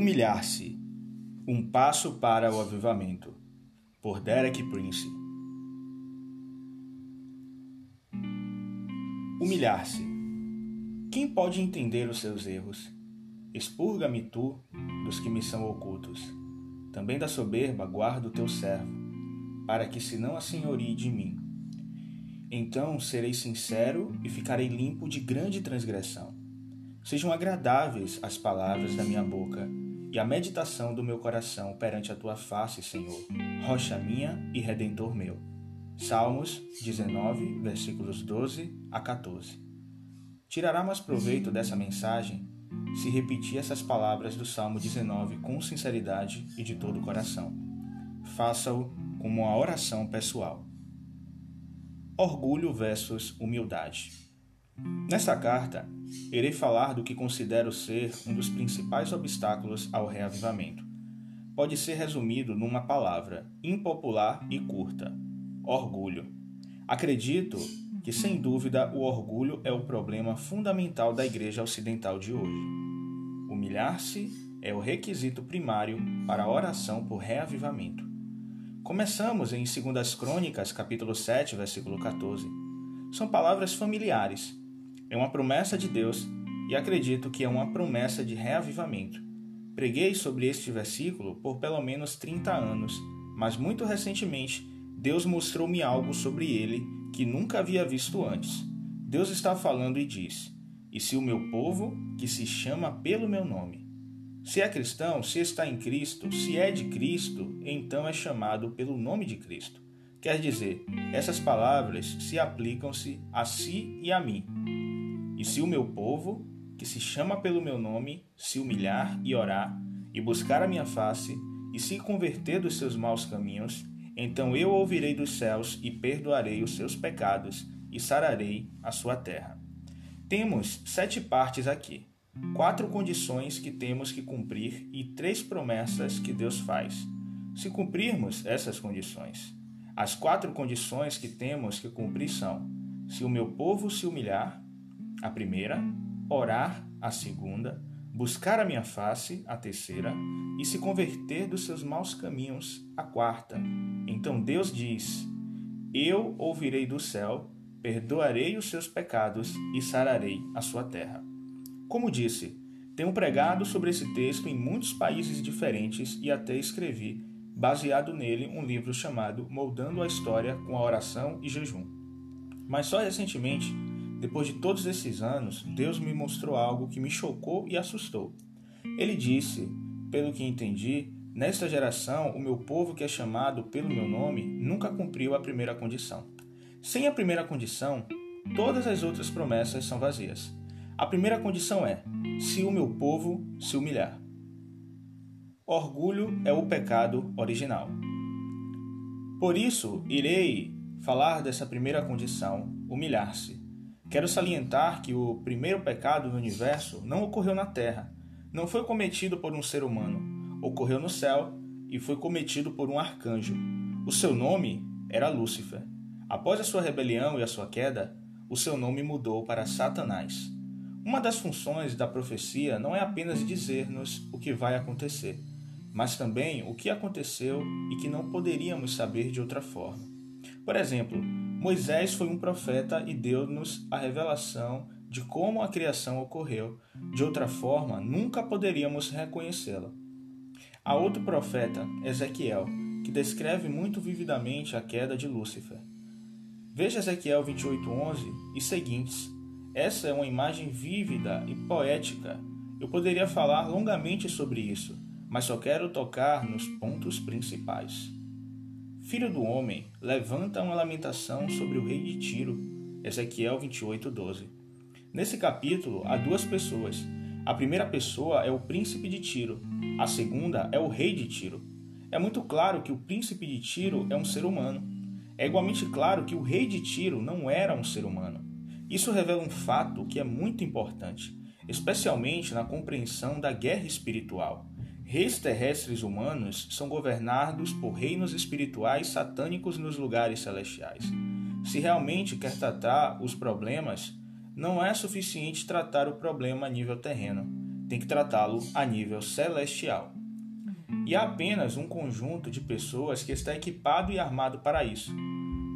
Humilhar-se Um passo para o avivamento, por Derek Prince. Humilhar-se. Quem pode entender os seus erros? Expurga-me tu dos que me são ocultos. Também da soberba guarda o teu servo, para que se não assenhorie de mim. Então serei sincero e ficarei limpo de grande transgressão. Sejam agradáveis as palavras da minha boca e a meditação do meu coração perante a tua face, Senhor, rocha minha e redentor meu. Salmos 19, versículos 12 a 14. Tirará mais proveito dessa mensagem se repetir essas palavras do Salmo 19 com sinceridade e de todo o coração. Faça-o como uma oração pessoal. Orgulho versus humildade. Nesta carta, irei falar do que considero ser um dos principais obstáculos ao reavivamento. Pode ser resumido numa palavra, impopular e curta: orgulho. Acredito que, sem dúvida, o orgulho é o problema fundamental da Igreja Ocidental de hoje. Humilhar-se é o requisito primário para a oração por reavivamento. Começamos em 2 Crônicas, capítulo 7, versículo 14. São palavras familiares, é uma promessa de Deus e acredito que é uma promessa de reavivamento. Preguei sobre este versículo por pelo menos 30 anos, mas muito recentemente Deus mostrou-me algo sobre ele que nunca havia visto antes. Deus está falando e diz: E se o meu povo, que se chama pelo meu nome, se é cristão, se está em Cristo, se é de Cristo, então é chamado pelo nome de Cristo. Quer dizer, essas palavras se aplicam-se a si e a mim. E se o meu povo, que se chama pelo meu nome, se humilhar e orar, e buscar a minha face, e se converter dos seus maus caminhos, então eu ouvirei dos céus e perdoarei os seus pecados e sararei a sua terra. Temos sete partes aqui, quatro condições que temos que cumprir e três promessas que Deus faz. Se cumprirmos essas condições, as quatro condições que temos que cumprir são: se o meu povo se humilhar, a primeira, orar, a segunda, buscar a minha face, a terceira, e se converter dos seus maus caminhos, a quarta. Então Deus diz: Eu ouvirei do céu, perdoarei os seus pecados e sararei a sua terra. Como disse, tenho pregado sobre esse texto em muitos países diferentes e até escrevi, baseado nele, um livro chamado Moldando a História com a Oração e Jejum. Mas só recentemente depois de todos esses anos, Deus me mostrou algo que me chocou e assustou. Ele disse, pelo que entendi, nesta geração, o meu povo que é chamado pelo meu nome nunca cumpriu a primeira condição. Sem a primeira condição, todas as outras promessas são vazias. A primeira condição é: se o meu povo se humilhar. Orgulho é o pecado original. Por isso, irei falar dessa primeira condição, humilhar-se. Quero salientar que o primeiro pecado no universo não ocorreu na Terra, não foi cometido por um ser humano, ocorreu no céu e foi cometido por um arcanjo. O seu nome era Lúcifer. Após a sua rebelião e a sua queda, o seu nome mudou para Satanás. Uma das funções da profecia não é apenas dizer-nos o que vai acontecer, mas também o que aconteceu e que não poderíamos saber de outra forma. Por exemplo, Moisés foi um profeta e deu-nos a revelação de como a criação ocorreu. De outra forma, nunca poderíamos reconhecê-la. Há outro profeta, Ezequiel, que descreve muito vividamente a queda de Lúcifer. Veja Ezequiel 28:11 e seguintes. Essa é uma imagem vívida e poética. Eu poderia falar longamente sobre isso, mas só quero tocar nos pontos principais. Filho do homem, levanta uma lamentação sobre o rei de Tiro. Ezequiel 28:12. Nesse capítulo há duas pessoas. A primeira pessoa é o príncipe de Tiro, a segunda é o rei de Tiro. É muito claro que o príncipe de Tiro é um ser humano. É igualmente claro que o rei de Tiro não era um ser humano. Isso revela um fato que é muito importante, especialmente na compreensão da guerra espiritual. Reis terrestres humanos são governados por reinos espirituais satânicos nos lugares celestiais. Se realmente quer tratar os problemas, não é suficiente tratar o problema a nível terreno. tem que tratá-lo a nível celestial. E há apenas um conjunto de pessoas que está equipado e armado para isso.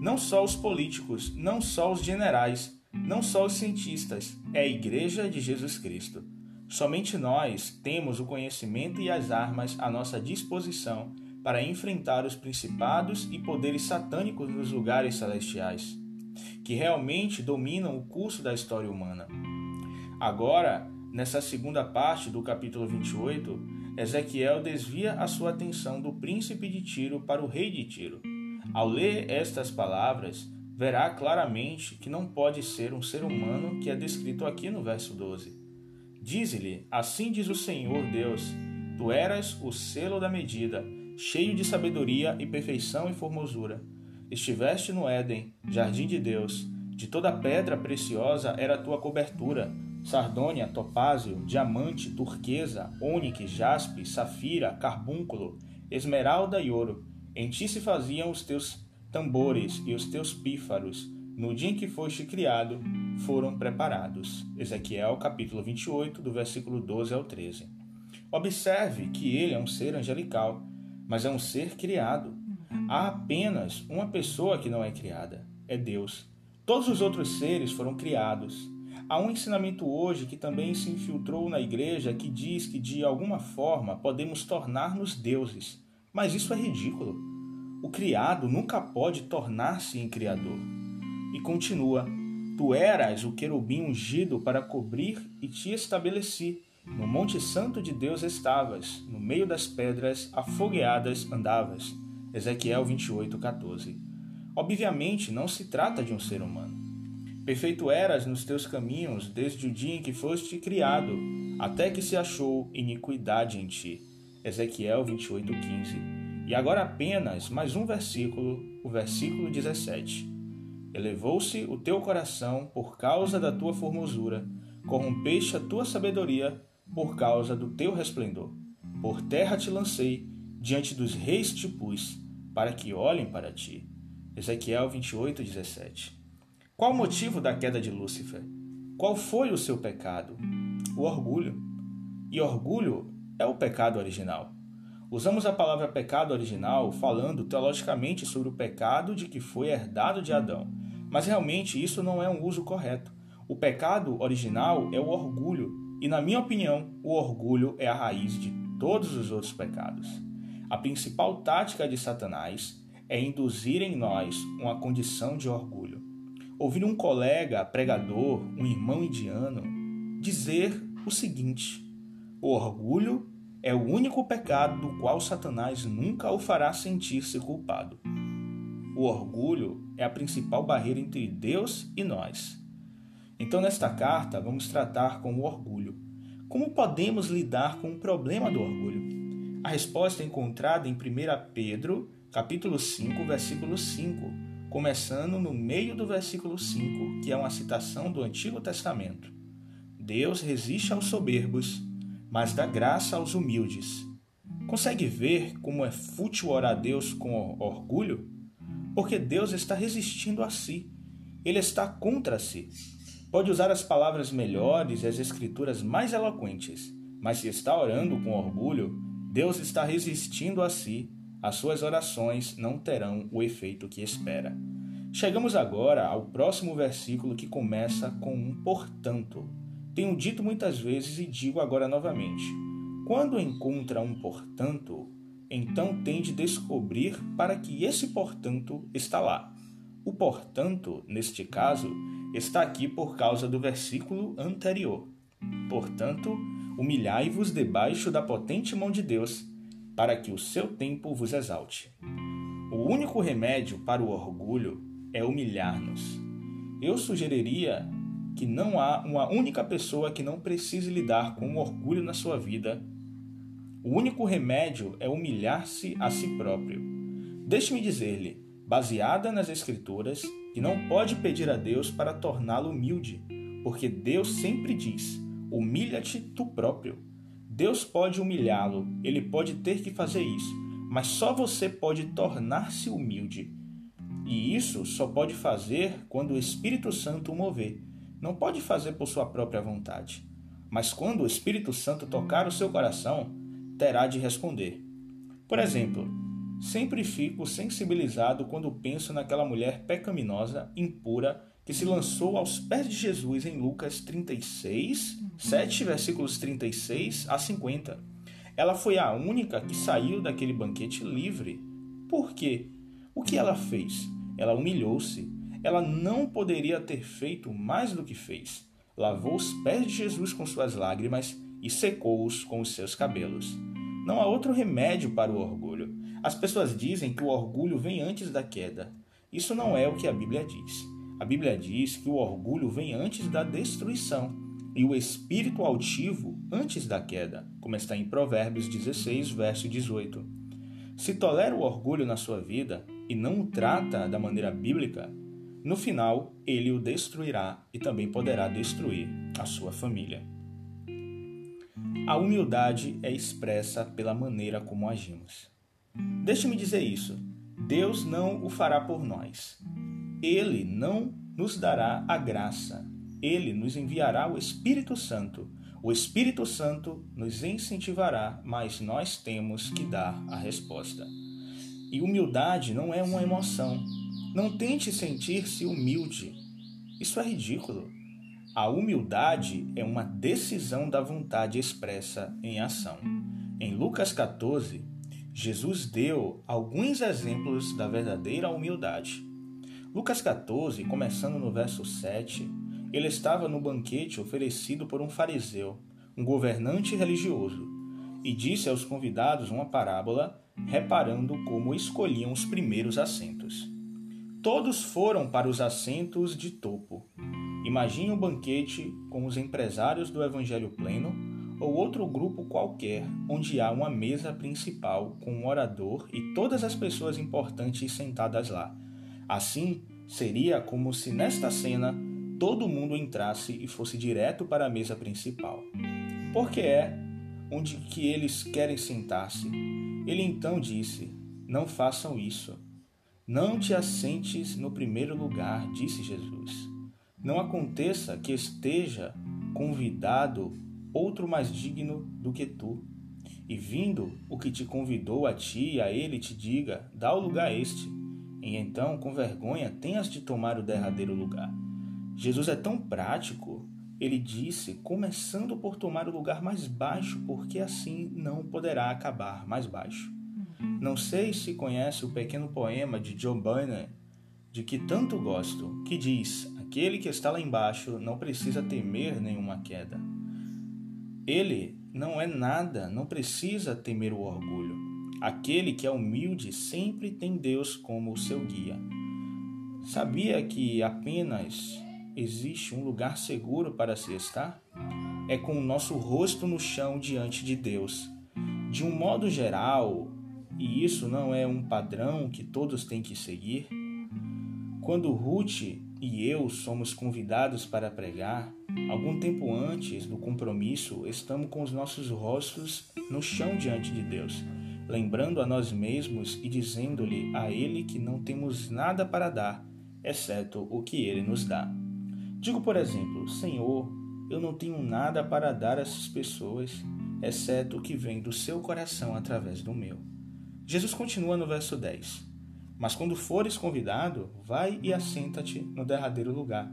Não só os políticos, não só os generais, não só os cientistas, é a Igreja de Jesus Cristo. Somente nós temos o conhecimento e as armas à nossa disposição para enfrentar os principados e poderes satânicos nos lugares celestiais, que realmente dominam o curso da história humana. Agora, nessa segunda parte do capítulo 28, Ezequiel desvia a sua atenção do príncipe de Tiro para o rei de Tiro. Ao ler estas palavras, verá claramente que não pode ser um ser humano que é descrito aqui no verso 12. Diz-lhe: Assim diz o Senhor Deus: Tu eras o selo da medida, cheio de sabedoria e perfeição e formosura. Estiveste no Éden, jardim de Deus. De toda pedra preciosa era a tua cobertura: sardônia, topázio, diamante, turquesa, ônix, jaspe, safira, carbúnculo, esmeralda e ouro. Em ti se faziam os teus tambores e os teus pífaros, no dia em que foste criado, foram preparados. Ezequiel capítulo 28, do versículo 12 ao 13. Observe que ele é um ser angelical, mas é um ser criado. Há apenas uma pessoa que não é criada, é Deus. Todos os outros seres foram criados. Há um ensinamento hoje que também se infiltrou na igreja que diz que de alguma forma podemos tornar-nos deuses. Mas isso é ridículo. O criado nunca pode tornar-se em criador. E continua: Tu eras o querubim ungido para cobrir e te estabeleci. No Monte Santo de Deus estavas, no meio das pedras afogueadas andavas. Ezequiel 28, 14. Obviamente não se trata de um ser humano. Perfeito eras nos teus caminhos desde o dia em que foste criado, até que se achou iniquidade em ti. Ezequiel 28, 15. E agora apenas mais um versículo, o versículo 17. Elevou-se o teu coração por causa da tua formosura, corrompeste a tua sabedoria por causa do teu resplendor. Por terra te lancei, diante dos reis te pus, para que olhem para ti. Ezequiel 28, 17. Qual o motivo da queda de Lúcifer? Qual foi o seu pecado? O orgulho. E orgulho é o pecado original. Usamos a palavra pecado original falando teologicamente sobre o pecado de que foi herdado de Adão, mas realmente isso não é um uso correto. O pecado original é o orgulho, e na minha opinião, o orgulho é a raiz de todos os outros pecados. A principal tática de Satanás é induzir em nós uma condição de orgulho. Ouvir um colega pregador, um irmão indiano, dizer o seguinte: o orgulho é o único pecado do qual Satanás nunca o fará sentir-se culpado. O orgulho é a principal barreira entre Deus e nós. Então, nesta carta, vamos tratar com o orgulho. Como podemos lidar com o problema do orgulho? A resposta é encontrada em 1 Pedro, capítulo 5, versículo 5, começando no meio do versículo 5, que é uma citação do Antigo Testamento. Deus resiste aos soberbos, mas dá graça aos humildes. Consegue ver como é fútil orar a Deus com orgulho? Porque Deus está resistindo a si. Ele está contra si. Pode usar as palavras melhores e as escrituras mais eloquentes, mas se está orando com orgulho, Deus está resistindo a si. As suas orações não terão o efeito que espera. Chegamos agora ao próximo versículo que começa com um portanto. Tenho dito muitas vezes e digo agora novamente: quando encontra um portanto, então tem de descobrir para que esse portanto está lá. O portanto, neste caso, está aqui por causa do versículo anterior. Portanto, humilhai-vos debaixo da potente mão de Deus, para que o seu tempo vos exalte. O único remédio para o orgulho é humilhar-nos. Eu sugeriria que não há uma única pessoa que não precise lidar com o orgulho na sua vida. O único remédio é humilhar-se a si próprio. Deixe-me dizer-lhe, baseada nas Escrituras, que não pode pedir a Deus para torná-lo humilde, porque Deus sempre diz: humilha-te tu próprio. Deus pode humilhá-lo, ele pode ter que fazer isso, mas só você pode tornar-se humilde. E isso só pode fazer quando o Espírito Santo o mover não pode fazer por sua própria vontade. mas quando o Espírito Santo tocar o seu coração, terá de responder. Por exemplo, sempre fico sensibilizado quando penso naquela mulher pecaminosa, impura, que se lançou aos pés de Jesus em Lucas 36, 7 versículos 36 a 50. Ela foi a única que saiu daquele banquete livre. Por quê? O que ela fez? Ela humilhou-se. Ela não poderia ter feito mais do que fez lavou os pés de Jesus com suas lágrimas e secou-os com os seus cabelos. Não há outro remédio para o orgulho. As pessoas dizem que o orgulho vem antes da queda. Isso não é o que a Bíblia diz. A Bíblia diz que o orgulho vem antes da destruição e o espírito altivo antes da queda, como está em Provérbios 16, verso 18. Se tolera o orgulho na sua vida e não o trata da maneira bíblica, no final, ele o destruirá e também poderá destruir a sua família. A humildade é expressa pela maneira como agimos. Deixe-me dizer isso: Deus não o fará por nós. Ele não nos dará a graça. Ele nos enviará o Espírito Santo. O Espírito Santo nos incentivará, mas nós temos que dar a resposta. E humildade não é uma emoção, não tente sentir-se humilde. Isso é ridículo. A humildade é uma decisão da vontade expressa em ação. Em Lucas 14, Jesus deu alguns exemplos da verdadeira humildade. Lucas 14, começando no verso 7, ele estava no banquete oferecido por um fariseu, um governante religioso, e disse aos convidados uma parábola, reparando como escolhiam os primeiros assentos. Todos foram para os assentos de topo. Imagine um banquete com os empresários do Evangelho Pleno ou outro grupo qualquer onde há uma mesa principal com um orador e todas as pessoas importantes sentadas lá. Assim, seria como se nesta cena todo mundo entrasse e fosse direto para a mesa principal. Porque é onde que eles querem sentar-se. Ele então disse: Não façam isso. Não te assentes no primeiro lugar, disse Jesus. Não aconteça que esteja convidado outro mais digno do que tu, e vindo o que te convidou a ti e a ele te diga: dá o lugar a este. E então, com vergonha, tenhas de tomar o derradeiro lugar. Jesus é tão prático, ele disse, começando por tomar o lugar mais baixo, porque assim não poderá acabar mais baixo. Não sei se conhece o pequeno poema de Joe Bunyan, de que tanto gosto, que diz: Aquele que está lá embaixo não precisa temer nenhuma queda. Ele não é nada, não precisa temer o orgulho. Aquele que é humilde sempre tem Deus como o seu guia. Sabia que apenas existe um lugar seguro para se estar? É com o nosso rosto no chão diante de Deus. De um modo geral, e isso não é um padrão que todos têm que seguir? Quando Ruth e eu somos convidados para pregar, algum tempo antes do compromisso, estamos com os nossos rostos no chão diante de Deus, lembrando a nós mesmos e dizendo-lhe a Ele que não temos nada para dar, exceto o que Ele nos dá. Digo, por exemplo, Senhor, eu não tenho nada para dar a essas pessoas, exceto o que vem do seu coração através do meu. Jesus continua no verso 10: Mas quando fores convidado, vai e assenta-te no derradeiro lugar,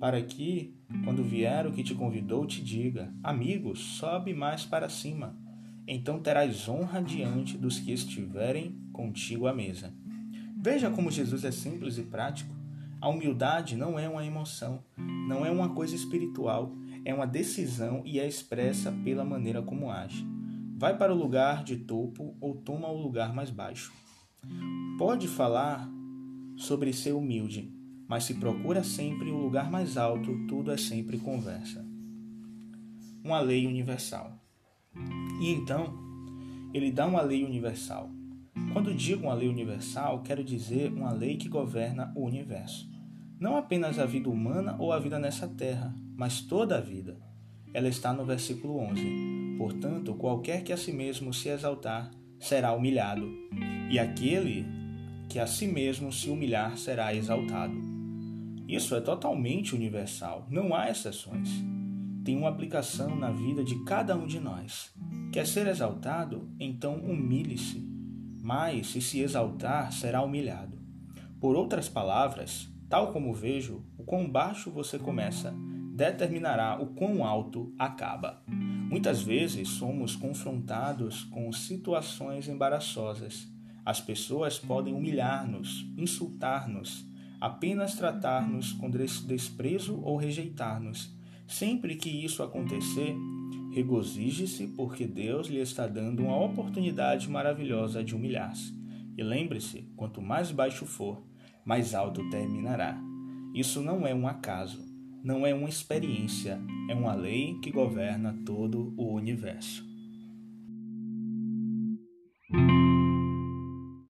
para que, quando vier o que te convidou, te diga: Amigo, sobe mais para cima. Então terás honra diante dos que estiverem contigo à mesa. Veja como Jesus é simples e prático. A humildade não é uma emoção, não é uma coisa espiritual, é uma decisão e é expressa pela maneira como age. Vai para o lugar de topo ou toma o lugar mais baixo. Pode falar sobre ser humilde, mas se procura sempre o lugar mais alto, tudo é sempre conversa. Uma lei universal. E então, ele dá uma lei universal. Quando digo uma lei universal, quero dizer uma lei que governa o universo. Não apenas a vida humana ou a vida nessa terra, mas toda a vida. Ela está no versículo 11. Portanto, qualquer que a si mesmo se exaltar será humilhado, e aquele que a si mesmo se humilhar será exaltado. Isso é totalmente universal, não há exceções. tem uma aplicação na vida de cada um de nós. Quer ser exaltado? Então humilhe-se. Mas, se se exaltar, será humilhado. Por outras palavras, tal como vejo, o quão baixo você começa determinará o quão alto acaba. Muitas vezes somos confrontados com situações embaraçosas. As pessoas podem humilhar-nos, insultar-nos, apenas tratar-nos com desprezo ou rejeitar-nos. Sempre que isso acontecer, regozije-se, porque Deus lhe está dando uma oportunidade maravilhosa de humilhar-se. E lembre-se: quanto mais baixo for, mais alto terminará. Isso não é um acaso não é uma experiência, é uma lei que governa todo o universo.